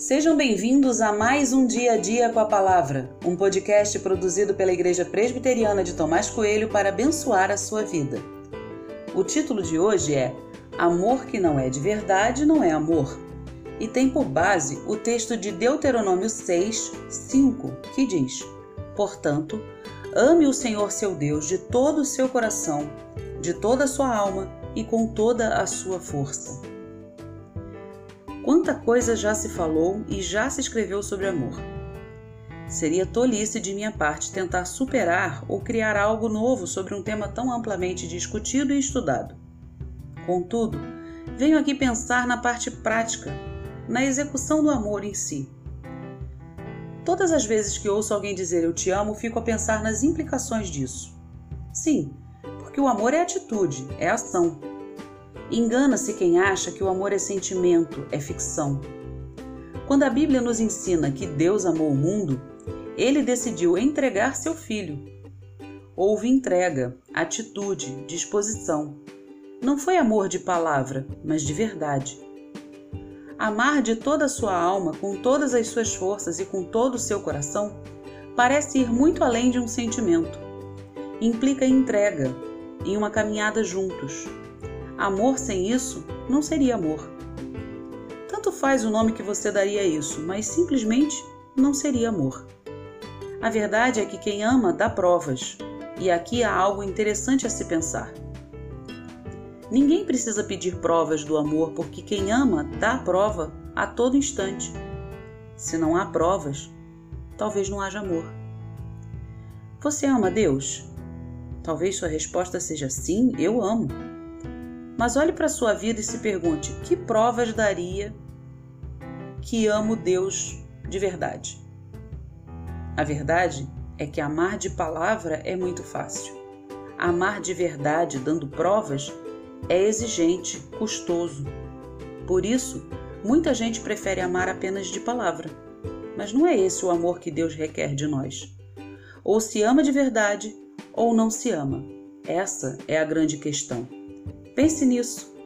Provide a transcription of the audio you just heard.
Sejam bem-vindos a mais um Dia a Dia com a Palavra, um podcast produzido pela Igreja Presbiteriana de Tomás Coelho para abençoar a sua vida. O título de hoje é Amor que não é de verdade não é amor, e tem por base o texto de Deuteronômio 6, 5, que diz: Portanto, ame o Senhor seu Deus de todo o seu coração, de toda a sua alma e com toda a sua força. Quanta coisa já se falou e já se escreveu sobre amor. Seria tolice de minha parte tentar superar ou criar algo novo sobre um tema tão amplamente discutido e estudado. Contudo, venho aqui pensar na parte prática, na execução do amor em si. Todas as vezes que ouço alguém dizer eu te amo, fico a pensar nas implicações disso. Sim, porque o amor é atitude, é ação. Engana-se quem acha que o amor é sentimento, é ficção. Quando a Bíblia nos ensina que Deus amou o mundo, ele decidiu entregar seu filho. Houve entrega, atitude, disposição. Não foi amor de palavra, mas de verdade. Amar de toda a sua alma, com todas as suas forças e com todo o seu coração, parece ir muito além de um sentimento. Implica entrega, em uma caminhada juntos, Amor sem isso não seria amor. Tanto faz o nome que você daria a isso, mas simplesmente não seria amor. A verdade é que quem ama dá provas, e aqui há algo interessante a se pensar. Ninguém precisa pedir provas do amor, porque quem ama dá prova a todo instante. Se não há provas, talvez não haja amor. Você ama Deus? Talvez sua resposta seja sim, eu amo. Mas olhe para a sua vida e se pergunte: que provas daria que amo Deus de verdade? A verdade é que amar de palavra é muito fácil. Amar de verdade, dando provas, é exigente, custoso. Por isso, muita gente prefere amar apenas de palavra. Mas não é esse o amor que Deus requer de nós. Ou se ama de verdade, ou não se ama. Essa é a grande questão. Pense nisso